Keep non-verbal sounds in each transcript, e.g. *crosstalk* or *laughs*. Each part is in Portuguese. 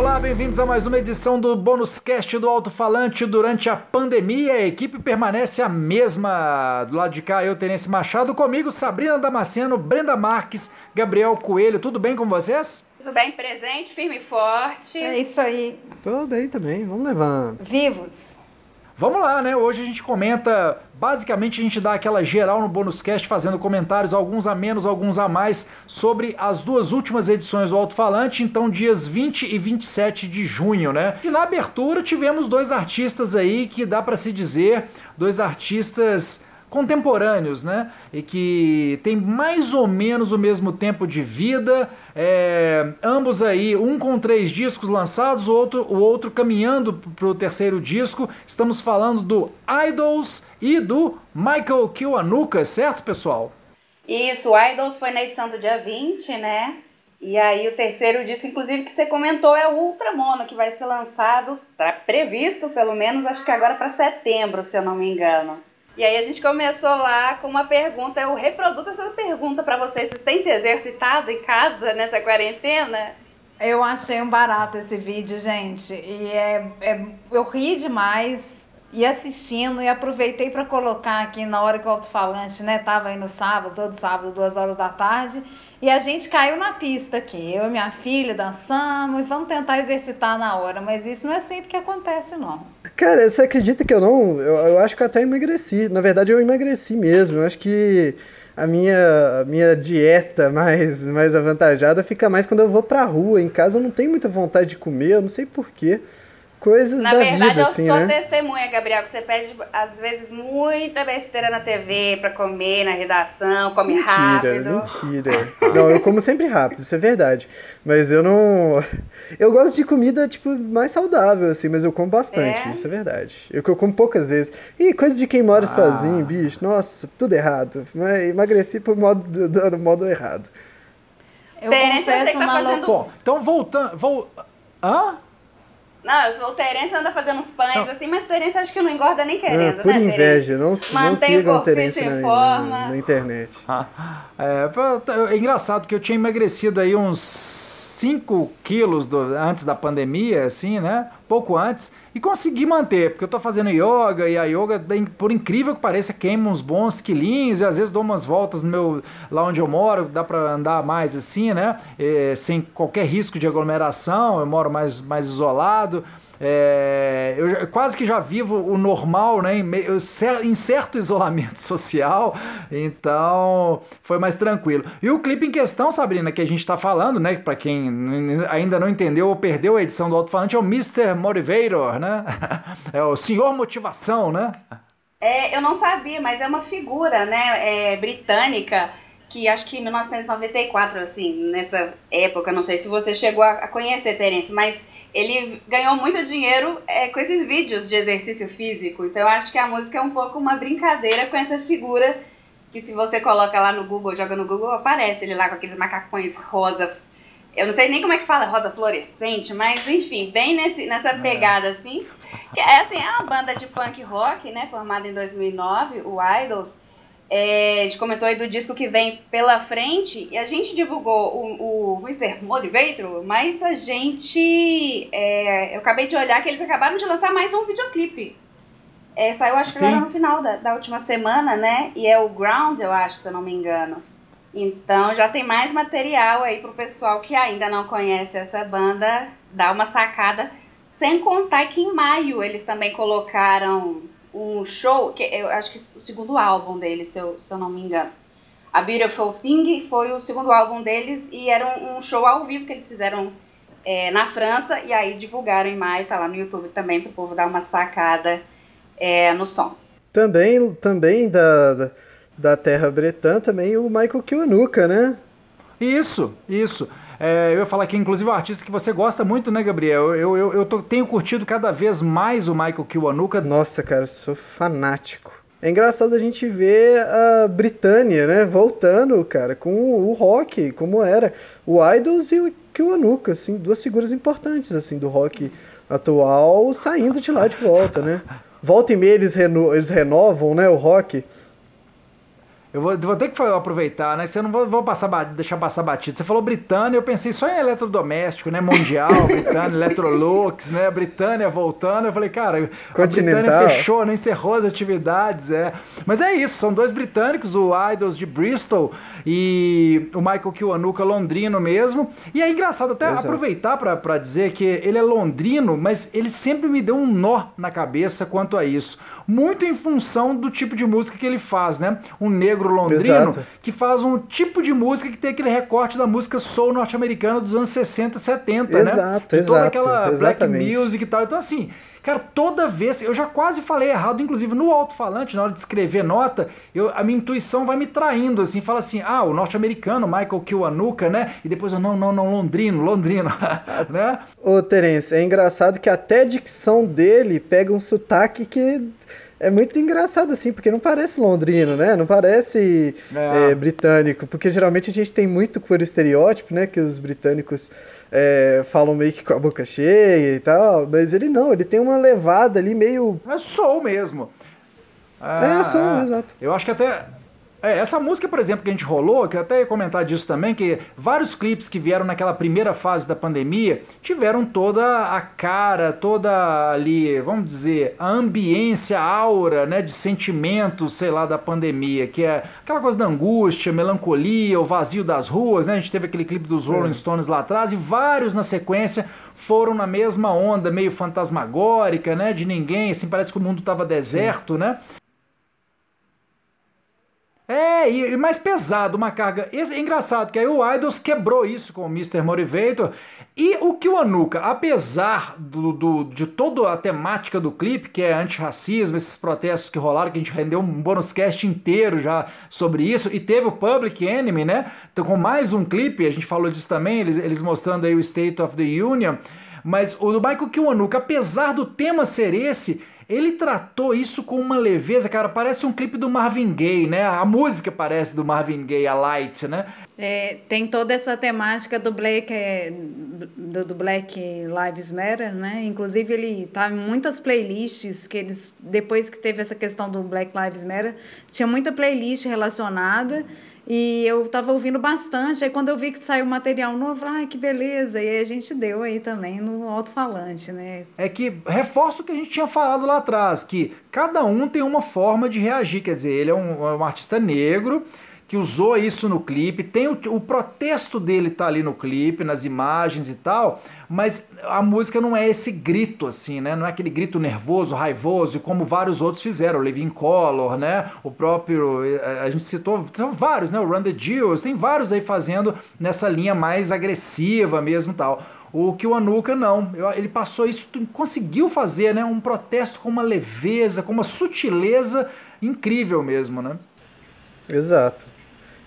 olá, bem-vindos a mais uma edição do Bônus Cast do Alto Falante. Durante a pandemia, a equipe permanece a mesma. Do lado de cá, eu, Tenência Machado, comigo, Sabrina Damasceno, Brenda Marques, Gabriel Coelho. Tudo bem com vocês? Tudo bem, presente, firme e forte. É isso aí. Tudo bem também, vamos levando. Vivos. Vamos lá, né? Hoje a gente comenta, basicamente a gente dá aquela geral no bônus cast, fazendo comentários, alguns a menos, alguns a mais, sobre as duas últimas edições do Alto Falante, então dias 20 e 27 de junho, né? E na abertura tivemos dois artistas aí que dá para se dizer, dois artistas contemporâneos, né? E que tem mais ou menos o mesmo tempo de vida, é, ambos aí, um com três discos lançados, o outro, o outro caminhando para o terceiro disco. Estamos falando do Idols e do Michael Kiwanuka, certo, pessoal? Isso, o Idols foi na edição do dia 20, né? E aí o terceiro disco, inclusive, que você comentou é o Ultramono, que vai ser lançado, tá previsto pelo menos, acho que agora para setembro, se eu não me engano. E aí a gente começou lá com uma pergunta, eu reproduzo essa pergunta para vocês, vocês têm se exercitado em casa nessa quarentena? Eu achei um barato esse vídeo, gente. E é, é eu ri demais e assistindo e aproveitei para colocar aqui na hora que o alto-falante, né, tava aí no sábado, todo sábado, duas horas da tarde. E a gente caiu na pista aqui. Eu e minha filha dançamos e vamos tentar exercitar na hora. Mas isso não é sempre que acontece, não. Cara, você acredita que eu não. Eu, eu acho que eu até emagreci. Na verdade, eu emagreci mesmo. Eu acho que a minha, a minha dieta mais, mais avantajada fica mais quando eu vou pra rua. Em casa eu não tenho muita vontade de comer, eu não sei porquê coisas na da verdade, vida, assim, eu sou né? testemunha, Gabriel, que você pede, às vezes, muita besteira na TV pra comer, na redação, come mentira, rápido. Mentira, Não, eu como sempre rápido, isso é verdade. Mas eu não... *laughs* Eu gosto de comida, tipo, mais saudável, assim, mas eu como bastante, É? isso é verdade. Eu, eu como poucas vezes. E coisa de quem mora Ah. sozinho, bicho, nossa, tudo errado. Mas emagreci por modo, do, do modo errado. Eu Terence, eu sei que confesso tá na fazendo-. Bom, então voltando. Vol... Hã? Não, eu sou o Terence anda fazendo uns pães Não. assim, mas Terence acho que não engorda nem querendo, por né, inveja, não, não o sigam o Terence na, na, na internet. *laughs* É, pô, é engraçado que eu tinha emagrecido aí uns 5 quilos do- antes da pandemia, assim, né? Pouco antes, e consegui manter, porque eu tô fazendo yoga e a yoga, por incrível que pareça, queima uns bons quilinhos e às vezes dou umas voltas no meu, lá onde eu moro, dá pra andar mais assim, né? É, sem qualquer risco de aglomeração, eu moro mais, mais isolado. É, eu quase que já vivo o normal, né? Em, meio- em certo isolamento *laughs* social, então foi mais tranquilo. E o clipe em questão, Sabrina, que a gente tá falando, né? Pra quem ainda não entendeu ou perdeu a edição do Alto-Falante, é o Mr. Motivator, né? *laughs* É o Senhor Motivação, né? É, eu não sabia, mas é uma figura, né, é, britânica, que acho que em 1994, assim, nessa época, não sei se você chegou a a conhecer, Terence, mas ele ganhou muito dinheiro é, com esses vídeos de exercício físico. Então eu acho que a música é um pouco uma brincadeira com essa figura que se você coloca lá no Google, joga no Google, aparece ele lá com aqueles macacões rosa. Eu não sei nem como é que fala, rosa fluorescente, mas enfim, bem nesse, nessa pegada assim. Que é assim, é uma banda de punk rock, né, formada em 2009, o Idols. É, a gente comentou aí do disco que vem pela frente e a gente divulgou o, o Mr. Motivator, mas a gente. é, eu acabei de olhar que eles acabaram de lançar mais um videoclipe. É, saiu acho que Sim. agora no final da, da última semana, né? E é o Ground, eu acho, se eu não me engano. Então já tem mais material aí pro pessoal que ainda não conhece essa banda dar uma sacada. Sem contar que em maio eles também colocaram um show, que eu acho que o segundo álbum deles, se eu, se eu não me engano. A Beautiful Thing foi o segundo álbum deles e era um, um show ao vivo que eles fizeram é, na França e aí divulgaram em maio, tá lá no YouTube também pro povo dar uma sacada é, no som. Também, também da, da, da terra bretã, também o Michael Kiwanuka, né? Isso, isso. É, eu ia falar que, inclusive, é um artista que você gosta muito, né, Gabriel? Eu, eu, eu tô- tenho curtido cada vez mais o Michael Kiwanuka. Nossa, cara, sou fanático. É engraçado a gente ver a Britânia, né, voltando, cara, com o rock, como era. O Idols e o Kiwanuka, assim, duas figuras importantes, assim, do rock atual, saindo de lá de volta, né? Volta e meia eles, reno eles renovam, né, o rock. Eu vou, vou, ter que aproveitar, né? Você eu não vou, vou passar, deixar passar batido. Você falou Britânia, eu pensei só em eletrodoméstico, né? Mundial, *laughs* Britânia, Electrolux, né? Britânia voltando. Eu falei, cara, a Britânia fechou, né? encerrou as atividades, é. Mas é isso, são dois britânicos, o Idols de Bristol e o Michael Kiwanuka londrino mesmo. E é engraçado até Exato. aproveitar para dizer que ele é londrino, mas ele sempre me deu um nó na cabeça quanto a isso muito em função do tipo de música que ele faz, né? Um negro londrino Exato. que faz um tipo de música que tem aquele recorte da música soul norte-americana dos anos 60, 70, exato, né? De toda aquela exatamente. black music e tal. Então, assim, Cara, toda vez, eu já quase falei errado, inclusive no alto-falante, na hora de escrever nota, eu, a minha intuição vai me traindo, assim, fala assim, ah, o norte-americano, Michael Kiwanuka, né? E depois eu, não, não, não, londrino, londrino, *laughs* né? Ô, Terence, é engraçado que até a dicção dele pega um sotaque que é muito engraçado assim, porque não parece londrino, né? Não parece é. É, britânico, porque geralmente a gente tem muito por estereótipo, né? Que os britânicos é, falam meio que com a boca cheia e tal, mas ele não, ele tem uma levada ali meio. É soul mesmo. É, é soul, ah, exato. Eu acho que até é, essa música, por exemplo, que a gente rolou, que eu até ia comentar disso também, que vários clipes que vieram naquela primeira fase da pandemia tiveram toda a cara, toda ali, vamos dizer, a ambiência, a aura, né, de sentimentos, sei lá, da pandemia, que é aquela coisa da angústia, melancolia, o vazio das ruas, né? A gente teve aquele clipe dos Rolling é. Stones lá atrás e vários na sequência foram na mesma onda, meio fantasmagórica, né, de ninguém, assim, parece que o mundo estava deserto, Sim. né? É, e, mais pesado, uma carga. É engraçado, que aí o Idols quebrou isso com o Mr. Motivator. E o Kiwanuka, apesar do, do, de toda a temática do clipe, que é antirracismo, esses protestos que rolaram, que a gente rendeu um bônus cast inteiro já sobre isso, e teve o Public Enemy, né? Então, com mais um clipe, a gente falou disso também, eles, eles mostrando aí o State of the Union. Mas o do Michael Kiwanuka, apesar do tema ser esse, ele tratou isso com uma leveza, cara, parece um clipe do Marvin Gaye, né? A música parece do Marvin Gaye, a Light, né? É, tem toda essa temática do Black, é, do, do, Black Lives Matter, né? Inclusive ele tá em muitas playlists que eles depois que teve essa questão do Black Lives Matter, tinha muita playlist relacionada. E eu estava ouvindo bastante. Aí quando eu vi que saiu material novo, ai, que beleza. E aí a gente deu aí também no alto-falante, né? É que reforça o que a gente tinha falado lá atrás, que cada um tem uma forma de reagir. Quer dizer, ele é um, é um artista negro que usou isso no clipe, tem o, o protesto dele tá ali no clipe, nas imagens e tal, mas a música não é esse grito assim, né? Não é aquele grito nervoso, raivoso, como vários outros fizeram, o Living Color, né? O próprio, eh, a gente citou, são vários, né? O Run the Jewels, tem vários aí fazendo nessa linha mais agressiva mesmo tal. O Kiwanuka não, ele passou isso, conseguiu fazer, né? Um protesto com uma leveza, com uma sutileza incrível mesmo, né? Exato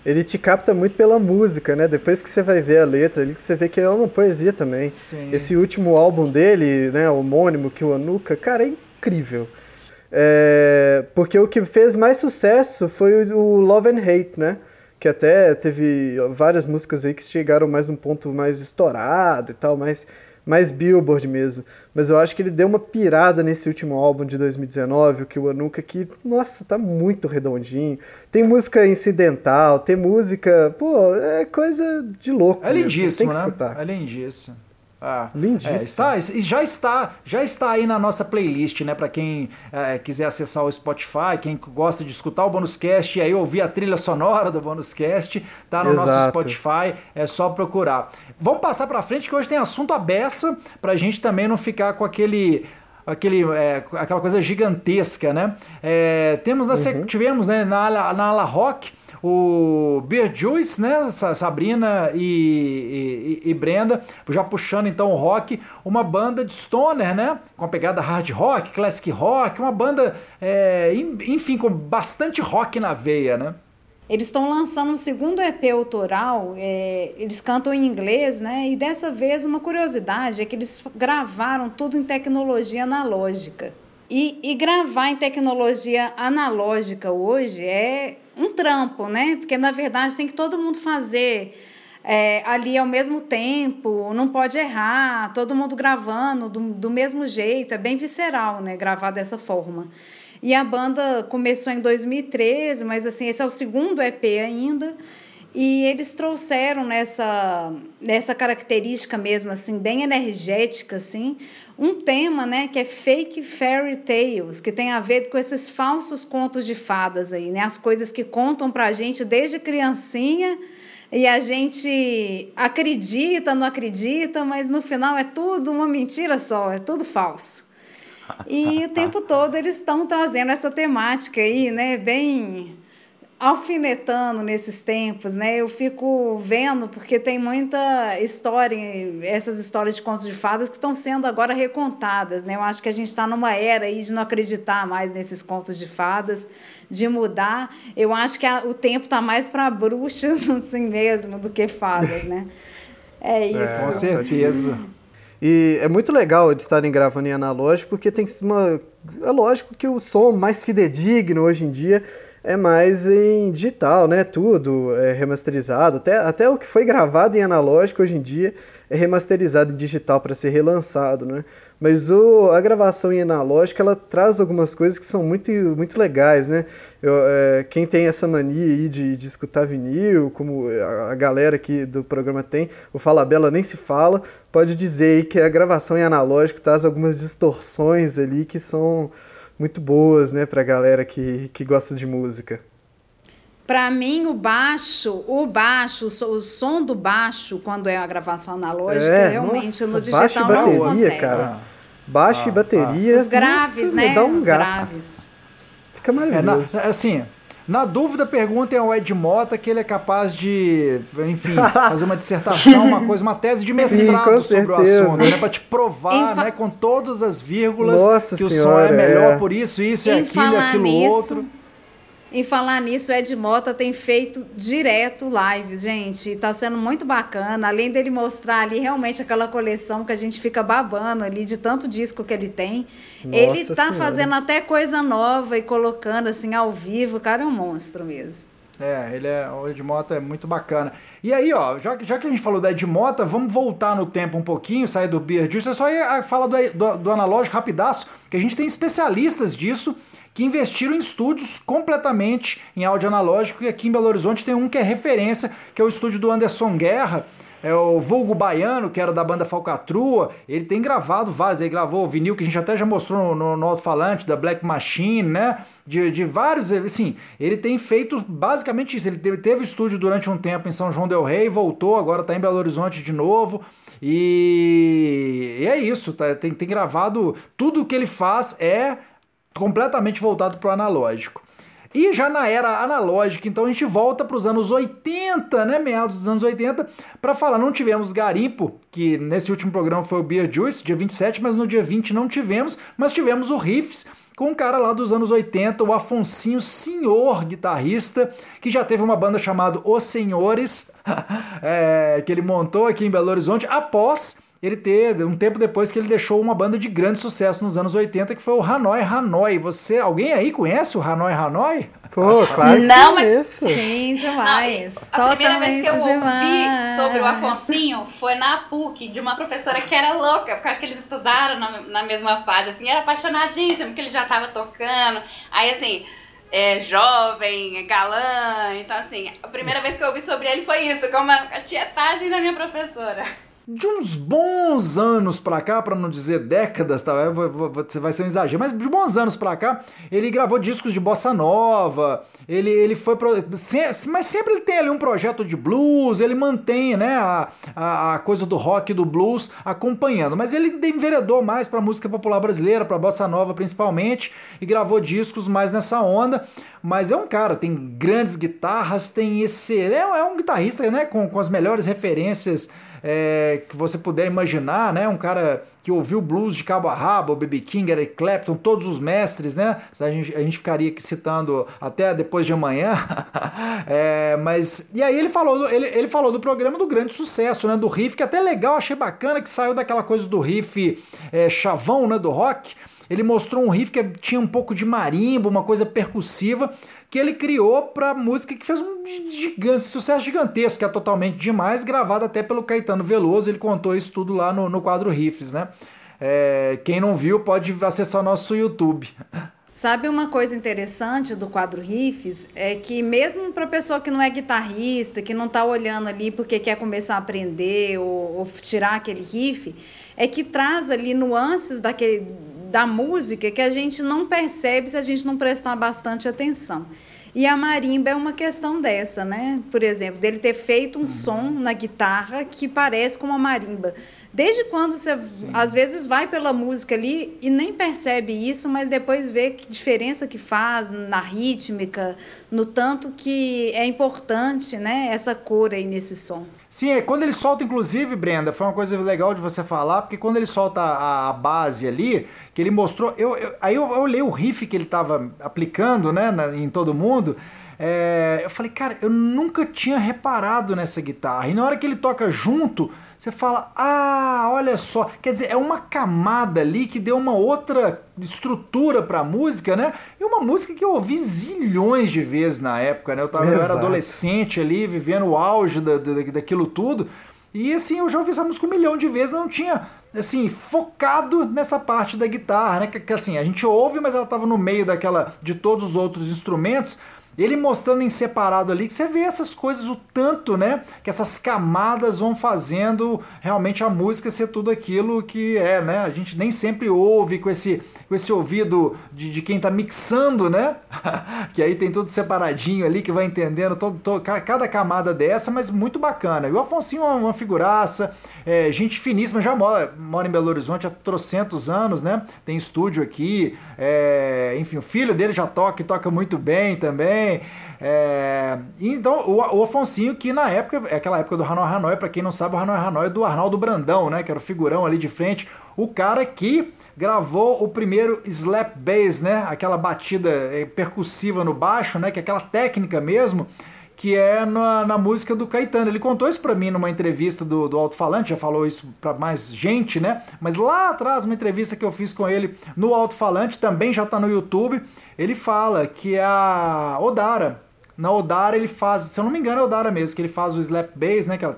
ele te capta muito pela música, né? Depois que você vai ver a letra ali, que você vê que é uma poesia também. Sim. Esse último álbum dele, né, homônimo, que o Anuka, cara, é incrível. É, porque o que fez mais sucesso foi o Love and Hate, né? Que até teve várias músicas aí que chegaram mais num ponto mais estourado e tal, mais, mais Billboard mesmo mas eu acho que ele deu uma pirada nesse último álbum de 2019, o que o Anuka, que, nossa, tá muito redondinho. Tem música incidental, tem música, pô, é coisa de louco. É lindíssimo, tem que né? escutar. É lindíssimo. Ah, Lindíssimo. É, está, já está, já está aí na nossa playlist, né? Para quem é, quiser acessar o Spotify, quem gosta de escutar o Bonus Cast e aí ouvir a trilha sonora do Bonus Cast, tá no Exato. nosso Spotify, é só procurar. Vamos passar para frente que hoje tem assunto a beça pra gente também não ficar com aquele aquele, é, aquela coisa gigantesca, né? É, temos na, uhum. tivemos né, na, na ala rock o Beer Juice, né? Sabrina e, e, e, Brenda, já puxando então o rock, uma banda de stoner, né? Com a pegada hard rock, classic rock, uma banda, é, enfim, com bastante rock na veia, né? Eles estão lançando um segundo EP autoral, é, eles cantam em inglês, né? E dessa vez uma curiosidade é que eles gravaram tudo em tecnologia analógica. E, e gravar em tecnologia analógica hoje é um trampo, né? Porque na verdade tem que todo mundo fazer é, ali ao mesmo tempo, não pode errar, todo mundo gravando do, do mesmo jeito, é bem visceral, né? Gravar dessa forma. E a banda começou em 2013, mas assim, esse é o segundo EP ainda. E eles trouxeram nessa, nessa característica mesmo, assim, bem energética, assim, um tema, né, que é fake fairy tales, que tem a ver com esses falsos contos de fadas aí, né, as coisas que contam pra gente desde criancinha e a gente acredita, não acredita, mas no final é tudo uma mentira só, é tudo falso. E o tempo *laughs* todo eles estão trazendo essa temática aí, né, bem alfinetando nesses tempos, né? Eu fico vendo porque tem muita história, essas histórias de contos de fadas que estão sendo agora recontadas, né? Eu acho que a gente está numa era aí de não acreditar mais nesses contos de fadas, de mudar. Eu acho que a, o tempo está mais para bruxas *laughs* assim mesmo do que fadas, né? É, é isso. É, com certeza. E é muito legal de estarem gravando em analógico, porque tem uma. É lógico que o som mais fidedigno hoje em dia é mais em digital, né? Tudo é remasterizado. Até, até o que foi gravado em analógico hoje em dia é remasterizado em digital para ser relançado, né? Mas o, a gravação em analógico ela traz algumas coisas que são muito, muito legais, né? Eu, é, quem tem essa mania aí de, de escutar vinil, como a, a galera aqui do programa tem, o Fala Bela nem se fala, pode dizer aí que a gravação em analógico traz algumas distorções ali que são muito boas, né, pra galera que, que gosta de música. Para mim, o baixo, o baixo, o som do baixo, quando é a gravação analógica, é, realmente nossa, no digital baixo e bateria, não se consegue. cara. Baixo ah, e bateria. Os graves, nossa, né? Dá um Os gás. graves. Fica maravilhoso. É, na, assim, na dúvida, perguntem ao Ed Mota que ele é capaz de, enfim, *laughs* fazer uma dissertação, uma coisa, uma tese de mestrado Sim, sobre certeza. o assunto, né? Pra te provar, né, com todas as vírgulas, Nossa que senhora, o som é melhor é. por isso, isso e aquilo, aquilo nisso, outro. Em falar nisso, o Ed Mota tem feito direto lives, gente. Está sendo muito bacana. Além dele mostrar ali realmente aquela coleção que a gente fica babando ali de tanto disco que ele tem. Nossa ele está fazendo até coisa nova e colocando assim ao vivo. O cara é um monstro mesmo. É, ele é, o Ed Mota é muito bacana. E aí, ó, já, já que a gente falou da Ed Mota, vamos voltar no tempo um pouquinho, sair do Beer Juice. Eu só ia falar do, do, do analógico rapidaço, que a gente tem especialistas disso que investiram em estúdios completamente em áudio analógico, e aqui em Belo Horizonte tem um que é referência, que é o estúdio do Anderson Guerra, é o Vulgo Baiano, que era da banda Falcatrua, ele tem gravado vários, ele gravou o vinil que a gente até já mostrou no, no, no alto-falante, da Black Machine, né? De, de vários, assim, ele tem feito basicamente isso. Ele teve, teve estúdio durante um tempo em São João Del Rei, voltou, agora está em Belo Horizonte de novo. E, e é isso, tá, tem, tem gravado. Tudo que ele faz é completamente voltado para o analógico. E já na era analógica, então a gente volta para os anos 80, né, meados dos anos 80, para falar, não tivemos garimpo, que nesse último programa foi o Beer Juice, dia 27, mas no dia 20 não tivemos, mas tivemos o Riffs, com um cara lá dos anos 80, o Afonsinho Senhor, guitarrista, que já teve uma banda chamada Os Senhores, *laughs* é, que ele montou aqui em Belo Horizonte, após ele ter, um tempo depois que ele deixou uma banda de grande sucesso nos anos 80, que foi o Hanoi Hanoi. Você, alguém aí conhece o Hanoi Hanoi? Pô, claro Não, mas sim, demais. Não, a primeira vez que eu ouvi sobre o Afonsinho foi na PUC, de uma professora que era louca, porque acho que eles estudaram na, na mesma fase, assim, era apaixonadíssimo, porque ele já estava tocando. Aí, assim, é, jovem, galã. Então, assim, a primeira vez que eu ouvi sobre ele foi isso, como a, a tietagem da minha professora de uns bons anos pra cá, para não dizer décadas, tá? vai ser um exagero, mas de bons anos pra cá, ele gravou discos de bossa nova, ele, ele foi. Pro, mas sempre ele tem ali um projeto de blues, ele mantém né, a, a, a coisa do rock e do blues acompanhando, mas ele enveredou mais pra música popular brasileira, pra bossa nova principalmente, e gravou discos mais nessa onda. Mas é um cara, tem grandes guitarras, tem esse. É, é um guitarrista né, com, com as melhores referências é, que você puder imaginar, né? Um cara que ouviu blues de cabo a rabo, B.B. King, Eric Clapton, todos os mestres, né? A gente, a gente ficaria aqui citando até depois de amanhã. *laughs* é, mas, e aí ele falou, do, ele, ele falou do programa do grande sucesso, né? Do riff, que até legal, achei bacana, que saiu daquela coisa do riff é, chavão, né? Do rock. Ele mostrou um riff que tinha um pouco de marimba, uma coisa percussiva, que ele criou para música que fez um gigante, sucesso gigantesco, que é totalmente demais, gravado até pelo Caetano Veloso. Ele contou isso tudo lá no, no quadro Riffs, né? É, quem não viu pode acessar o nosso YouTube. *laughs* Sabe uma coisa interessante do quadro Riffs? É que mesmo para pessoa que não é guitarrista, que não está olhando ali porque quer começar a aprender ou, ou, tirar aquele riff, é que traz ali nuances daquele, da música que a gente não percebe se a gente não prestar bastante atenção. E a marimba é uma questão dessa, né? Por exemplo, dele ter feito um uhum. som na guitarra que parece com uma marimba. Desde quando você, Sim. às vezes, vai pela música ali e nem percebe isso, mas depois vê que diferença que faz na rítmica, no tanto que é importante, né? Essa cor aí nesse som. Sim, é quando ele solta, inclusive, Brenda, foi uma coisa legal de você falar, porque quando ele solta a, a base ali, que ele mostrou. Eu, eu aí eu, eu olhei o riff que ele estava aplicando, né, na, em todo mundo. É, eu falei, cara, eu nunca tinha reparado nessa guitarra. E na hora que ele toca junto, você fala, ah, olha só, quer dizer, é uma camada ali que deu uma outra estrutura para a música, né? E uma música que eu ouvi zilhões de vezes na época, né? Eu, tava, eu era adolescente ali, vivendo o auge da, da, daquilo tudo. E assim, eu já ouvi essa música um milhão de vezes, não tinha, assim, focado nessa parte da guitarra, né? Que, que assim, a gente ouve, mas ela estava no meio daquela, de todos os outros instrumentos. Ele mostrando em separado ali, que você vê essas coisas, o tanto, né? Que essas camadas vão fazendo realmente a música ser tudo aquilo que é, né? A gente nem sempre ouve com esse, com esse ouvido de, de quem tá mixando, né? *laughs* que aí tem tudo separadinho ali, que vai entendendo todo, todo, cada camada dessa, mas muito bacana. E o Afonso é uma, uma figuraça, é, gente finíssima, já mora, mora em Belo Horizonte há trocentos anos, né? Tem estúdio aqui, é, enfim, o filho dele já toca e toca muito bem também também. É, então, o, o Afonsinho, que na época, é aquela época do Hanoi Hanoi, para quem não sabe, o Hanoi Hanoi é do Arnaldo Brandão, né? Que era o figurão ali de frente. O cara que gravou o primeiro slap bass, né? Aquela batida é, percussiva no baixo, né? Que é aquela técnica mesmo que é na, na, música do Caetano. Ele contou isso para mim numa entrevista do, do Alto-Falante, já falou isso para mais gente, né? Mas lá atrás, uma entrevista que eu fiz com ele no Alto-Falante, também já tá no YouTube, ele fala que a Odara, na Odara ele faz, se eu não me engano é Odara mesmo, que ele faz o slap bass, né? Aquela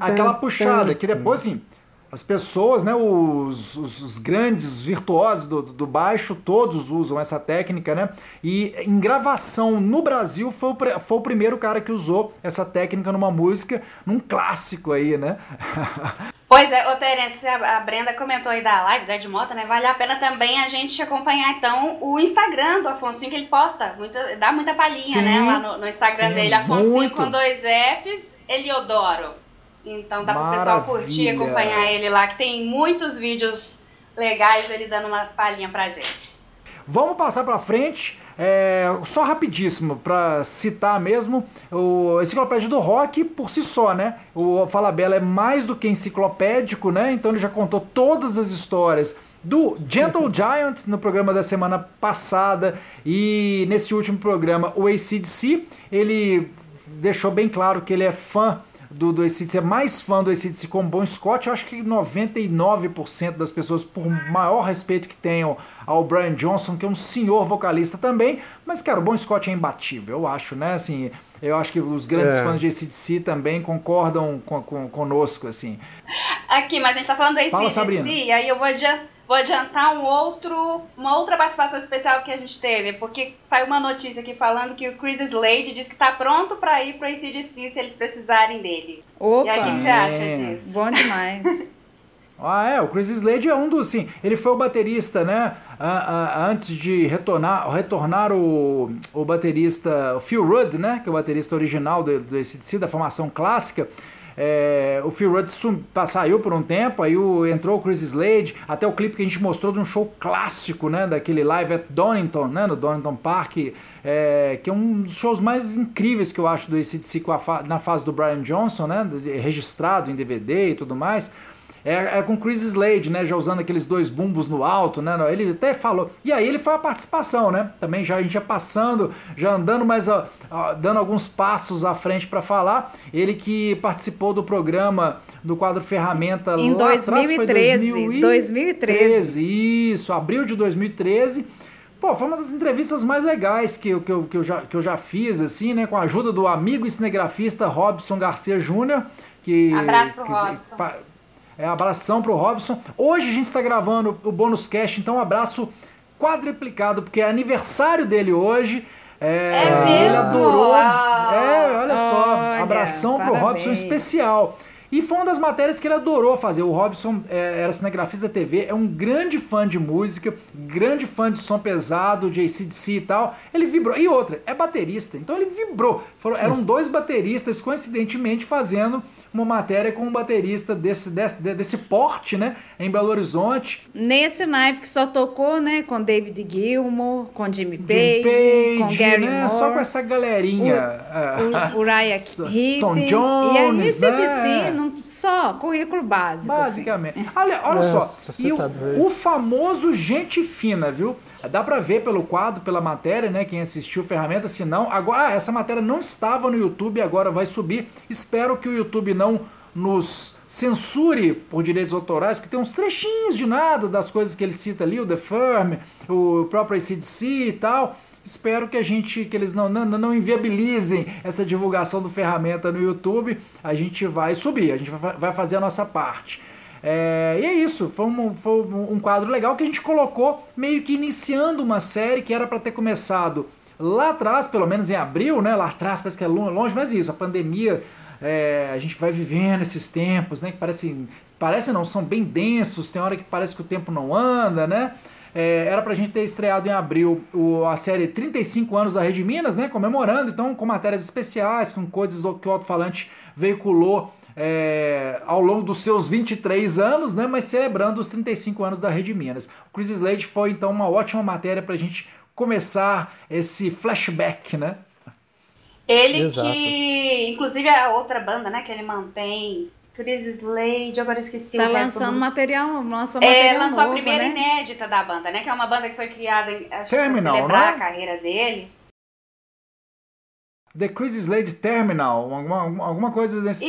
aquela puxada, que depois assim, as pessoas, né, os, os, os grandes virtuosos do, do, baixo, todos usam essa técnica, né? E em gravação no Brasil foi o, foi o primeiro cara que usou essa técnica numa música, num clássico aí, né? *laughs* Pois é, ô Terence, a Brenda comentou aí da live da Edmota, né? Vale a pena também a gente acompanhar então o Instagram do Afonso, que ele posta, muita, dá muita palhinha, né, né? Lá no, no Instagram sim, dele, Afonso com dois Fs, Eliodoro. Então dá para o pessoal curtir, acompanhar ele lá, que tem muitos vídeos legais ele dando uma palhinha pra gente. Vamos passar para frente. É, só rapidíssimo, para citar mesmo, o Enciclopédia do Rock por si só, né? O Falabella é mais do que enciclopédico, né? Então ele já contou todas as histórias do Gentle *laughs* Giant no programa da semana passada e nesse último programa o ACDC, ele deixou bem claro que ele é fã do, do ACDC, é mais fã do ACDC como Bon Scott, eu acho que 99% das pessoas, por maior respeito que tenham ao Brian Johnson, que é um senhor vocalista também, mas, cara, o Bon Scott é imbatível, eu acho, né, assim, eu acho que os grandes é. fãs de ACDC também concordam com, com, conosco, assim. Aqui, mas a gente tá falando do ACDC, e aí eu vou adiantar Vou adiantar um outro, uma outra participação especial que a gente teve, porque saiu uma notícia aqui falando que o Chris Slade diz que está pronto para ir para o ACDC se eles precisarem dele. Opa! E aí, o que você acha disso? Bom demais. *laughs* Ah, é, o Chris Slade é um dos, sim, ele foi o baterista, né, antes de retornar, retornar o, o baterista o Phil Rudd, né, que é o baterista original do, do ACDC, da formação clássica, é, o Phil Rudd saiu por um tempo, aí o, entrou o Chris Slade, até o clipe que a gente mostrou de um show clássico, né? Daquele live at Donington, né? No Donington Park, é, que é um dos shows mais incríveis que eu acho do ACDC na fase do Brian Johnson, né? Registrado em DVD e tudo mais. É, é com Chris Slade, né? Já usando aqueles dois bumbos no alto, né? Ele até falou. E aí ele foi a participação, né? Também já a gente já passando, já andando mais, ó, ó, dando alguns passos à frente para falar. Ele que participou do programa do quadro Ferramenta em lá 2013, atrás, 2013. Isso, abril de 2013. Pô, foi uma das entrevistas mais legais que eu, que, eu, que, eu já, que eu já fiz, assim, né? Com a ajuda do amigo e cinegrafista Robson Garcia Júnior. Que, Abraço pro que, Robson. É, abração pro Robson. Hoje a gente está gravando o bônus cast, então um abraço quadriplicado, porque é aniversário dele hoje. É, É ele adorou. É, olha só. Olha, abração pro parabéns. Robson especial. E foi uma das matérias que ele adorou fazer. O Robson é, era cinegrafista da TV, é um grande fã de música, grande fã de som pesado, de ACDC e tal. Ele vibrou. E outra, é baterista, então ele vibrou. Foram, eram dois bateristas, coincidentemente, fazendo uma matéria com um baterista desse, desse, desse porte, né? Em Belo Horizonte. Nesse naipe que só tocou, né, com David Gilmour, com Jimmy Jim Page, com Gary né? Moore. Só com essa galerinha. é. o Uriah Heep. *laughs* Tom e aí, Jones, CDC, né? não, só currículo básico. assim. Basicamente. Olha, olha Nossa, só. E tá o, o famoso gente fina, viu? Dá pra ver pelo quadro, pela matéria, né? Quem assistiu ferramenta, se não. Agora, ah, essa matéria não estava no YouTube, agora vai subir. Espero que o YouTube não nos censure por direitos autorais, porque tem uns trechinhos de nada das coisas que ele cita ali, o The Firm, o próprio ACDC e tal. Espero que a gente, que eles não, não, não inviabilizem essa divulgação do ferramenta no YouTube. A gente vai subir, a gente vai fazer a nossa parte. É, e é isso, foi, um, foi um quadro legal que a gente colocou meio que iniciando uma série que era para ter começado lá atrás, pelo menos em abril, né? Lá atrás, parece que é lo- longe, mas isso, a pandemia, é, a gente vai vivendo esses tempos, né? Que parecem, parece não, são bem densos, tem hora que parece que o tempo não anda, né? É, era pra gente ter estreado em abril o- a série 35 anos da Rede Minas, né? Comemorando, então, com matérias especiais, com coisas que o alto-falante veiculou é, ao longo dos seus 23 anos, né? Mas celebrando os 35 anos da Rede Minas. O Chris Slade foi, então, uma ótima matéria pra gente começar esse flashback, né? Ele Exato. que, inclusive, é a outra banda, né, que ele mantém, Chris Slade, agora eu esqueci Tá o lançando do- material, lançou É, material lançou novo, a primeira né? inédita da banda, né? Que é uma banda que foi criada em, acho que pra Terminal, celebrar né? a carreira dele. The Chris Slade Terminal, alguma, alguma coisa desse.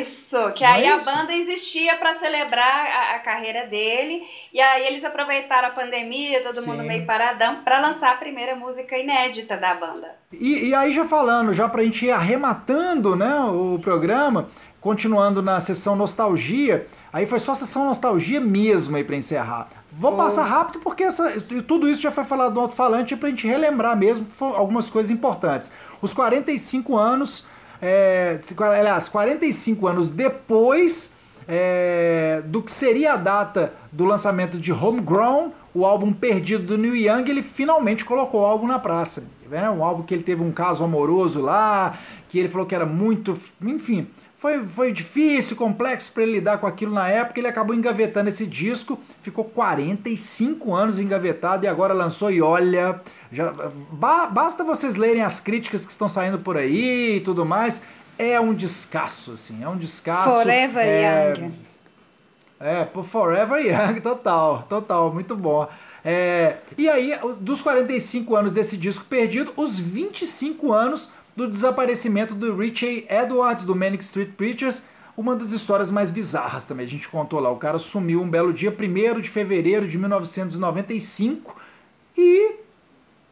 Isso, que Não aí é a isso? banda existia pra celebrar a, a carreira dele, e aí eles aproveitaram a pandemia, todo Sim. mundo meio paradão, pra lançar a primeira música inédita da banda. E, e aí já falando, já pra gente ir arrematando né, o programa, continuando na sessão nostalgia, aí foi só sessão nostalgia mesmo aí pra encerrar. Vou Oh. passar rápido porque essa, tudo isso já foi falado no alto-falante pra gente relembrar mesmo algumas coisas importantes. Os 45 anos, é, aliás, 45 anos depois é, do que seria a data do lançamento de Homegrown, o álbum perdido do Neil Young, ele finalmente colocou o álbum na praça. Né? Um álbum que ele teve um caso amoroso lá, que ele falou que era muito. Enfim, foi, foi difícil, complexo para ele lidar com aquilo na época. Ele acabou engavetando esse disco, ficou 45 anos engavetado e agora lançou. E olha, já, ba- basta vocês lerem as críticas que estão saindo por aí e tudo mais. É um descasso, assim, é um descasso. Forever é, Young. é, por Forever Young, *laughs* total, total, muito bom. É, e aí, dos 45 anos desse disco perdido, os 25 anos do desaparecimento do Richie Edwards, do Manic Street Preachers, uma das histórias mais bizarras também. A gente contou lá, o cara sumiu um belo dia, 1 de fevereiro de 1995, e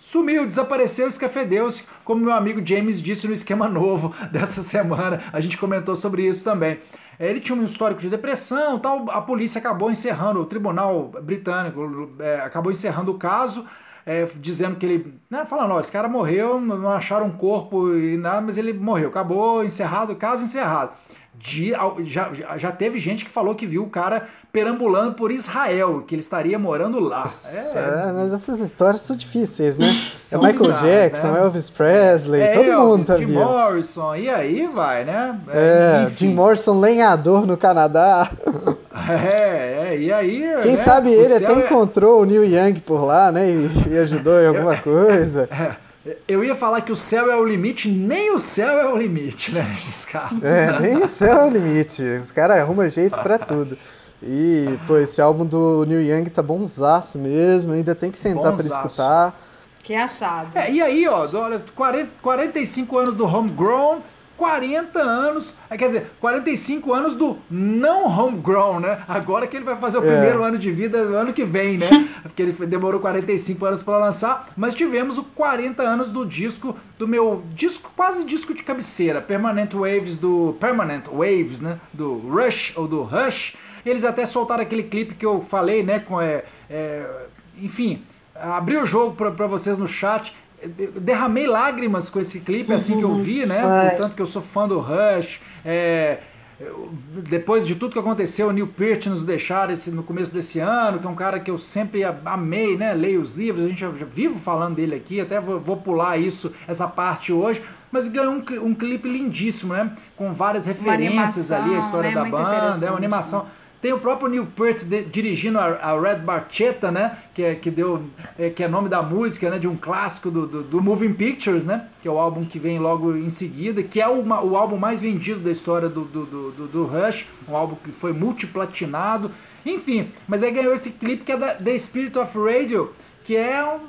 sumiu, desapareceu, escafedeu-se, como meu amigo James disse no esquema novo *laughs* dessa semana. A gente comentou sobre isso também. É, Ele tinha um histórico de depressão, tal. A polícia acabou encerrando, o tribunal britânico é, acabou encerrando o caso, é, dizendo que ele, né, falando, ó, esse cara morreu, não acharam um corpo e nada, mas ele morreu. Acabou encerrado, caso encerrado. De- já, já- teve gente que falou que viu o cara perambulando por Israel, que ele estaria morando lá. É, mas essas histórias são difíceis, né? São é Michael bizarras, Jackson, né? Elvis Presley, É, todo Elvis, mundo tá Jim. Morrison, e aí vai, né? É, enfim. Jim Morrison lenhador no Canadá. *laughs* É, é, e aí. Quem né, sabe ele até é- encontrou o Neil Young por lá, né? E, e ajudou em alguma coisa. *laughs* É, eu ia falar que o céu é o limite, nem o céu é o limite, né? Nesses casos. É, nem o céu é o limite. Os caras arrumam jeito pra tudo. E, pô, esse álbum do Neil Young tá bonzaço mesmo. Ainda tem que sentar pra Bonzaço. escutar. Que achado. É, e aí, ó, olha, 40, 45 anos do homegrown, 40 anos, é, quer dizer, 45 anos do não homegrown, né? Agora que ele vai fazer o É. primeiro ano de vida no ano que vem, né? *laughs* Porque ele demorou 45 anos para lançar, mas tivemos o 40 anos do disco, do meu disco, quase disco de cabeceira, Permanent Waves do Permanent Waves, né? Do Rush ou do Rush. Eles até soltaram aquele clipe que eu falei, né? Com, é, é, enfim, abri o jogo para vocês no chat. Derramei lágrimas com esse clipe assim que eu vi, né? Portanto que eu sou fã do Rush. É, depois de tudo que aconteceu, o Neil Peart nos deixar esse, no começo desse ano, que é um cara que eu sempre amei, né? Leio os livros, a gente já, já vivo falando dele aqui, até vou, vou, pular isso, essa parte hoje. Mas ganhou um, um clipe lindíssimo, né? Com várias referências ali, a história né? da Muito banda, é uma animação. Tem o próprio Neil Peart de, dirigindo a, a, Red Barchetta, né? Que, é, que, deu, é, que é nome da música, né? De um clássico do, do, do, Moving Pictures, né? Que é o álbum que vem logo em seguida, que é o, o álbum mais vendido da história do, do, do, do Rush, um álbum que foi multiplatinado. Enfim, mas aí ganhou esse clipe que é da The Spirit of Radio, que é um,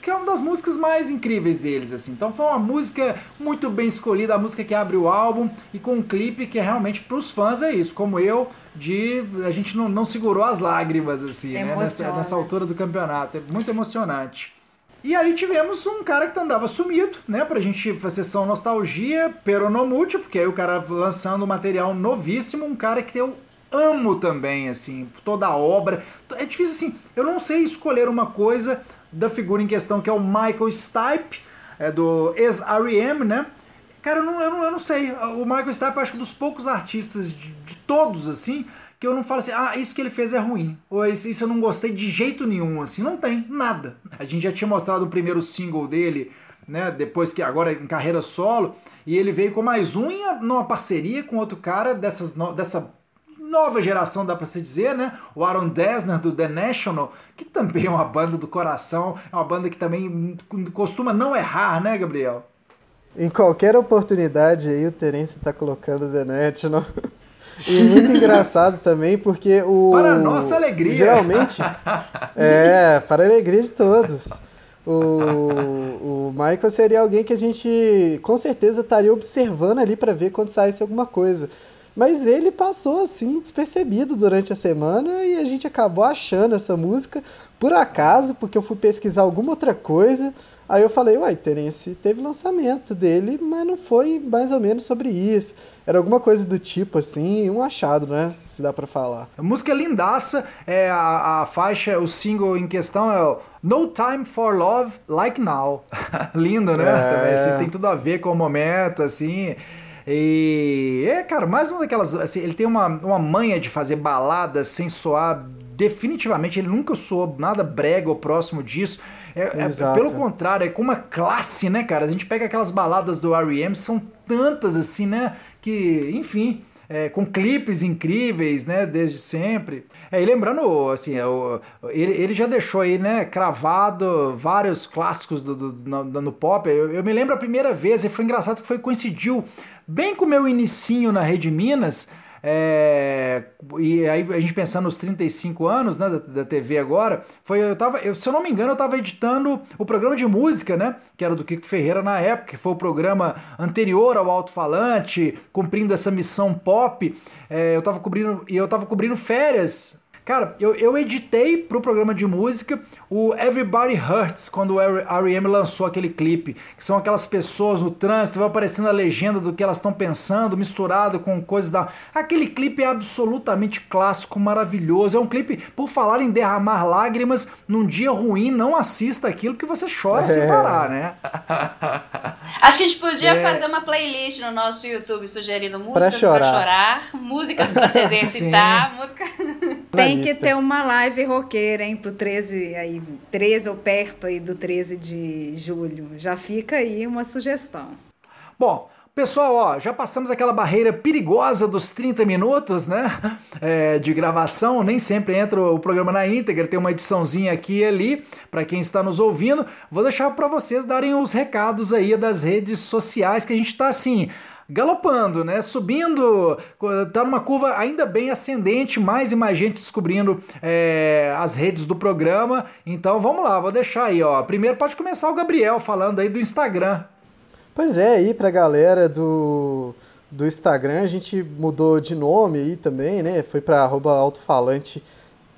que é uma das músicas mais incríveis deles, assim. Então foi uma música muito bem escolhida, a música que abre o álbum e com um clipe que é realmente para os fãs é isso, como eu, de a gente não, não segurou as lágrimas, assim, né? Nessa, nessa altura do campeonato. É muito emocionante. E aí tivemos um cara que andava sumido, né? Pra gente fazer sessão nostalgia, peronomútil, porque aí o cara lançando material novíssimo, um cara que eu amo também, assim, toda a obra. É difícil assim, eu não sei escolher uma coisa da figura em questão, que é o Michael Stipe, é do ex-R.E.M., né? Cara, eu não, eu, não, eu não sei. O Michael Stipe, acho que dos poucos artistas, de, de, todos, assim, que eu não falo assim, ah, isso que ele fez é ruim. Ou isso, isso eu não gostei de jeito nenhum, assim. Não tem, nada. A gente já tinha mostrado o primeiro single dele, né? Depois que, agora em carreira solo, e ele veio com mais um numa parceria com outro cara dessas, dessa nova geração, dá pra se dizer, né? O Aaron Dessner do The National, que também é uma banda do coração, é uma banda que também costuma não errar, né, Gabriel? Em qualquer oportunidade aí o Terence tá colocando The National. E muito engraçado também, porque o. Para nossa alegria! Geralmente. *laughs* é, para a alegria de todos. O, o Michael seria alguém que a gente com certeza estaria observando ali para ver quando saísse alguma coisa. Mas ele passou assim, despercebido durante a semana e a gente acabou achando essa música por acaso, porque eu fui pesquisar alguma outra coisa. Aí eu falei, uai, Terence, teve lançamento dele, mas não foi mais ou menos sobre isso. Era alguma coisa do tipo assim, um achado, né? Se dá pra falar. A música é lindaça, é a, a faixa, o single em questão é o No Time for Love Like Now. *laughs* Lindo, né? É... Também, assim, tem tudo a ver com o momento, assim. E é, cara, mais uma daquelas. Assim, ele tem uma, uma manha de fazer baladas sem soar. Definitivamente, ele nunca soou nada brega ou próximo disso. É, é, pelo contrário, é com uma classe, né, cara? A gente pega aquelas baladas do R.E.M., são tantas assim, né? Que, enfim, é, com clipes incríveis, né, desde sempre. É, e lembrando, assim, é, o, ele, ele já deixou aí, né, cravado vários clássicos do, do no, no, pop. Eu, eu, me lembro a primeira vez, e foi engraçado que foi coincidiu bem com o meu inicinho na Rede Minas, é, e aí a gente pensando nos 35 anos né, da, da TV agora, foi eu tava, eu, se eu não me engano, eu estava editando o programa de música, né? Que era do Kiko Ferreira na época, que foi o programa anterior ao alto-falante, cumprindo essa missão pop. É, eu estava cobrindo e eu estava cobrindo férias Cara, eu, eu editei pro programa de música o Everybody Hurts, quando o R.E.M. lançou aquele clipe, que são aquelas pessoas no trânsito, vai aparecendo a legenda do que elas estão pensando, misturado com coisas da... Aquele clipe é absolutamente clássico, maravilhoso, é um clipe, por falar em derramar lágrimas, num dia ruim, não assista aquilo que você chora é. sem parar, né? *laughs* Acho que a gente podia é. fazer uma playlist no nosso YouTube sugerindo músicas pra chorar, pra chorar músicas pra se exercitar, música... Tem tem que ter uma live roqueira, hein, pro 13 aí, 13 ou perto aí do 13 de julho. Já fica aí uma sugestão. Bom, Pessoal, ó, já passamos aquela barreira perigosa dos 30 minutos, né? *laughs* É, de gravação. Nem sempre entra o programa na íntegra, tem uma ediçãozinha aqui e ali para quem está nos ouvindo. Vou deixar para vocês darem os recados aí das redes sociais que a gente está assim galopando, né? Subindo, tá numa curva ainda bem ascendente, mais e mais gente descobrindo é, as redes do programa. Então vamos lá, vou deixar aí, ó. Primeiro pode começar o Gabriel falando aí do Instagram. Pois é, aí pra galera do, do Instagram, a gente mudou de nome aí também, né? Foi pra arroba alto-falante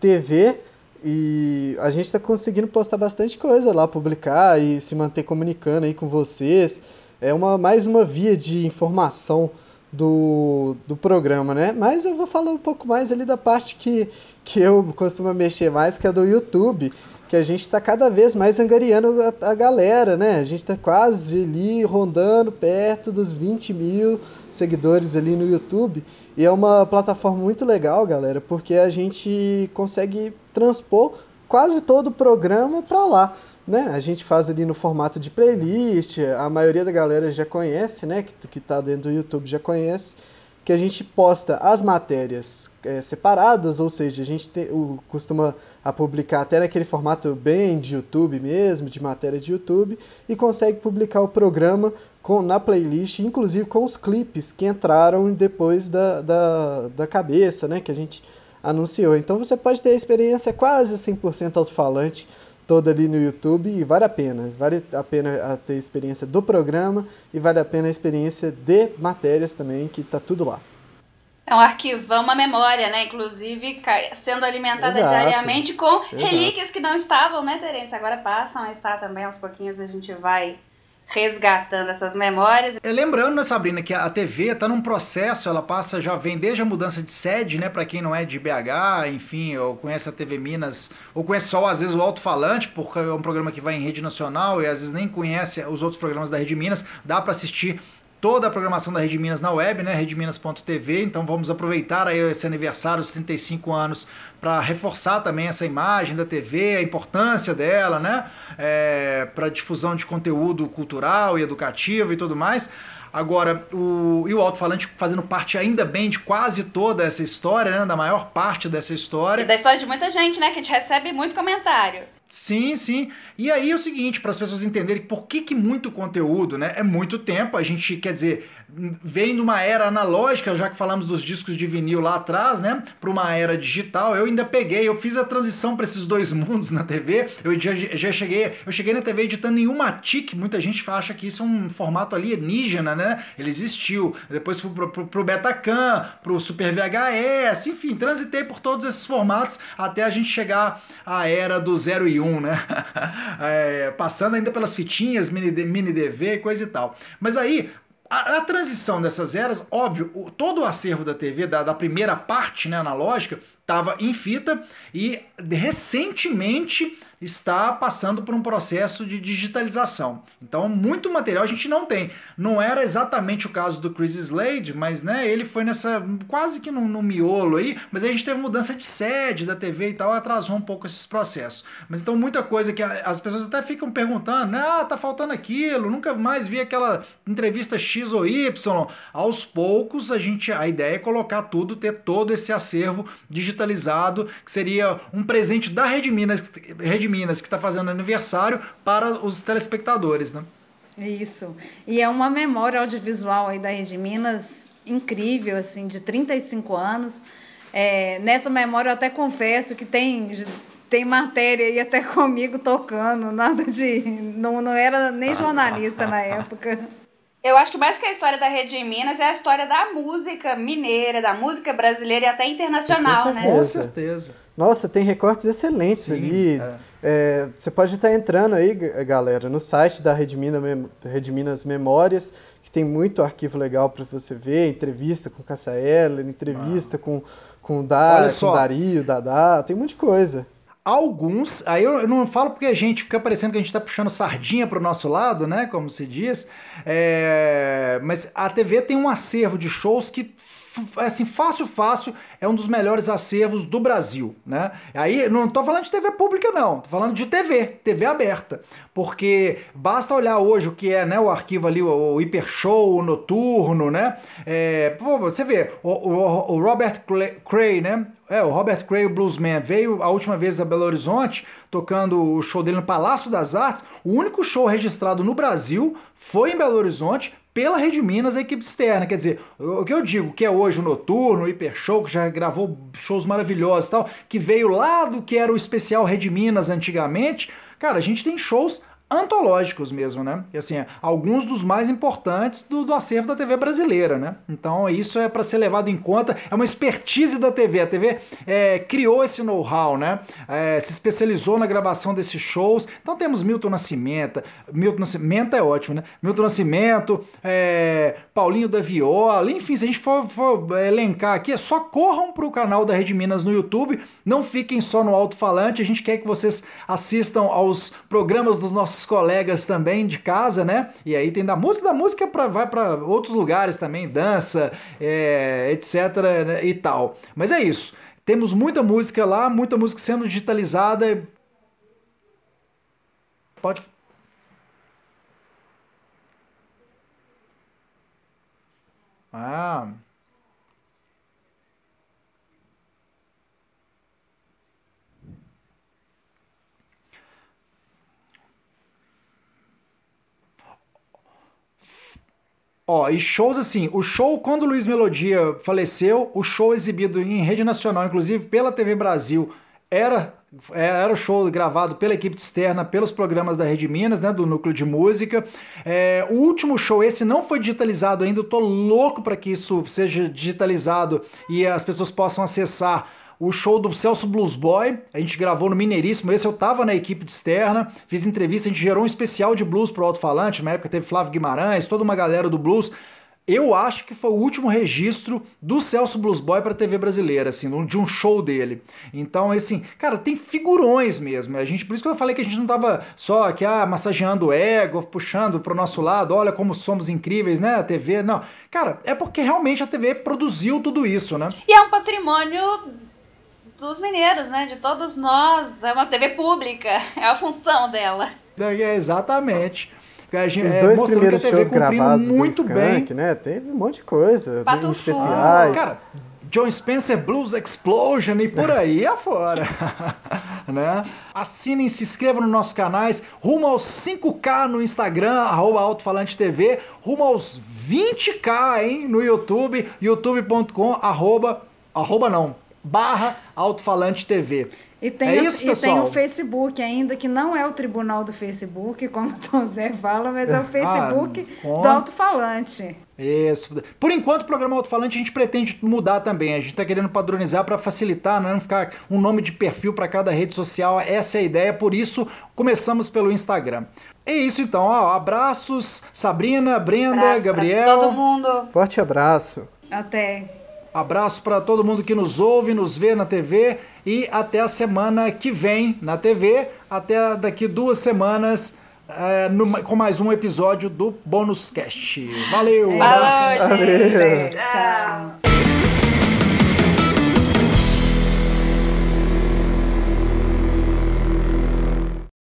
TV. E a gente está conseguindo postar bastante coisa lá, publicar e se manter comunicando aí com vocês é uma, mais uma via de informação do, do programa, né? Mas eu vou falar um pouco mais ali da parte que, que eu costumo mexer mais, que é do YouTube, que a gente está cada vez mais angariando a, a galera, né? A gente está quase ali rondando perto dos 20 mil seguidores ali no YouTube. E é uma plataforma muito legal, galera, porque a gente consegue transpor quase todo o programa para lá. Né? A gente faz ali no formato de playlist, a maioria da galera já conhece, né? Que, que tá dentro do YouTube já conhece, que a gente posta as matérias é, separadas, ou seja, a gente tem, o, costuma a publicar até naquele formato bem de YouTube mesmo, de matéria de YouTube, e consegue publicar o programa com, na playlist, inclusive com os clipes que entraram depois da, da, da cabeça, né? Que a gente anunciou. Então você pode ter a experiência quase 100% alto-falante toda ali no YouTube e vale a pena. Vale a pena ter a experiência do programa e vale a pena a experiência de matérias também, que tá tudo lá. É um arquivão, uma memória, né? Inclusive sendo alimentada Exato. diariamente com Exato. relíquias que não estavam, né, Terence? Agora passam a estar também aos pouquinhos, a gente vai resgatando essas memórias. É, lembrando, né, Sabrina, que a TV está num processo, ela passa, já vem desde a mudança de sede, né, para quem não é de BH, enfim, ou conhece a TV Minas, ou conhece só às vezes o alto-falante, porque é um programa que vai em rede nacional e às vezes nem conhece os outros programas da Rede Minas, dá para assistir toda a programação da Rede Minas na web, né, redeminas.tv, então vamos aproveitar aí esse aniversário, os 35 anos, para reforçar também essa imagem da TV, a importância dela, né, é, para difusão de conteúdo cultural e educativo e tudo mais. Agora, o, e o alto-falante fazendo parte ainda bem de quase toda essa história, né? Da maior parte dessa história. E da história de muita gente, né? Que a gente recebe muito comentário. Sim, sim. E aí é o seguinte, para as pessoas entenderem por que, que muito conteúdo, né? É muito tempo. A gente, quer dizer, vem de uma era analógica, já que falamos dos discos de vinil lá atrás, né, para uma era digital. Eu ainda peguei, eu fiz a transição para esses dois *laughs* mundos na TV. Eu já, já cheguei, eu cheguei na TV editando em uma TIC. Muita gente acha que isso é um formato alienígena, né? Ele existiu. Depois fui pro, pro, pro Betacam, pro Super VHS, enfim, transitei por todos esses formatos até a gente chegar à era do 0 e 1, um, né? *laughs* é, passando ainda pelas fitinhas, mini, mini DV, coisa e tal. Mas aí, a, a, transição dessas eras, óbvio, o, todo o acervo da TV, da, da primeira parte né, analógica, estava em fita e recentemente está passando por um processo de digitalização. Então, muito material a gente não tem. Não era exatamente o caso do Chris Slade, mas né, ele foi nessa quase que no, no miolo aí, mas a gente teve mudança de sede da TV e tal, atrasou um pouco esses processos. Mas então muita coisa que as pessoas até ficam perguntando, ah, tá faltando aquilo, nunca mais vi aquela entrevista X ou Y. Aos poucos a gente a ideia é colocar tudo, ter todo esse acervo digitalizado, que seria um presente da Rede Minas, Rede Minas que está fazendo aniversário para os telespectadores, né? Isso. E é uma memória audiovisual aí da Rede Minas incrível, assim, de 35 anos. É, nessa memória eu até confesso que tem tem matéria aí até *laughs* comigo tocando, nada de. Não, não era nem jornalista na época. *laughs* Eu acho que mais que a história da Rede em Minas é a história da música mineira, da música brasileira e até internacional, com né? Com certeza. Nossa, tem recortes excelentes Sim, ali. É. É, você pode estar entrando aí, galera, no site da Rede Minas, Rede Minas Memórias, que tem muito arquivo legal para você ver, entrevista com Cassia Eller, entrevista ah. com, com o Dar, com o Dario, Dadá, tem um monte de coisa. Alguns, aí eu não falo porque a gente fica parecendo que a gente está puxando sardinha para o nosso lado, né? Como se diz. É, mas a TV tem um acervo de shows que assim, fácil, fácil, é um dos melhores acervos do Brasil, né? Aí, não tô falando de TV pública, não, tô falando de TV, TV aberta, porque basta olhar hoje o que é, né, o arquivo ali, o, o Hiper Show, o Noturno, né? É, pô, você vê, o, o, o Robert Cray, né? É, o Robert Cray, o bluesman, veio a última vez a Belo Horizonte, tocando o show dele no Palácio das Artes. O único show registrado no Brasil foi em Belo Horizonte, pela Rede Minas, a equipe externa. Quer dizer, o que eu digo, que é hoje o Noturno, o Hiper Show, que já gravou shows maravilhosos e tal, que veio lá do que era o especial Rede Minas antigamente, cara, a gente tem shows antológicos mesmo, né? E assim, alguns dos mais importantes do, do acervo da TV brasileira, né? Então isso é para ser levado em conta, é uma expertise da TV. A TV é, criou esse know-how, né? É, se especializou na gravação desses shows. Então temos Milton Nascimento, Milton Nascimento é ótimo, né? Milton Nascimento, é, Paulinho da Viola, enfim, se a gente for, for elencar aqui, é só corram para o canal da Rede Minas no YouTube, não fiquem só no alto-falante, a gente quer que vocês assistam aos programas dos nossos colegas também de casa, né? E aí tem da música, da música pra, vai para outros lugares também, dança, é, etc. Né, e tal. Mas é isso. Temos muita música lá, muita música sendo digitalizada. Pode. Ah. Ó, e shows assim, o show quando o Luiz Melodia faleceu, o show exibido em rede nacional, inclusive pela TV Brasil, era era o show gravado pela equipe externa, pelos programas da Rede Minas, né, do núcleo de música. É, o último show, esse não foi digitalizado ainda, eu tô louco para que isso seja digitalizado e as pessoas possam acessar o show do Celso Blues Boy, a gente gravou no Mineiríssimo, esse eu tava na equipe de externa, fiz entrevista, a gente gerou um especial de blues pro alto-falante, na época teve Flávio Guimarães, toda uma galera do blues. Eu acho que foi o último registro do Celso Blues Boy pra TV brasileira, assim, de um show dele. Então, assim, cara, tem figurões mesmo. A gente, por isso que eu falei que a gente não tava só aqui, ah, massageando o ego, puxando pro nosso lado, olha como somos incríveis, né? A TV. Não. Cara, é porque realmente a TV produziu tudo isso, né? E é um patrimônio dos mineiros, né? De todos nós. É uma TV pública, *laughs* é a função dela. É, exatamente. Gente, Os é, dois primeiros shows gravados muito do Skank, bem. né? Teve um monte de coisa, Pato especiais. Cara, John Spencer Blues Explosion e por aí afora. *laughs* né? Assinem, se inscrevam nos nossos canais, rumo aos 5K no Instagram, arroba Altofalante TV, rumo aos 20K hein, no YouTube, youtube.com, arroba, arroba não, barra Alto-Falante TV. E tem, é isso, e tem o Facebook ainda, que não é o tribunal do Facebook, como o Tom Zé fala, mas é o *laughs* ah, Facebook ah, do alto-falante. Isso. Por enquanto, o programa alto-falante a gente pretende mudar também. A gente está querendo padronizar para facilitar, né? não ficar um nome de perfil para cada rede social. Essa é a ideia, por isso começamos pelo Instagram. É isso então, ó, abraços, Sabrina, Brenda, abraço Gabriel. todo mundo. Forte abraço. Até. Abraço para todo mundo que nos ouve, nos vê na TV e até a semana que vem na TV. Até daqui duas semanas é, no, com mais um episódio do Bônus Cast. Valeu! Valeu! Tchau!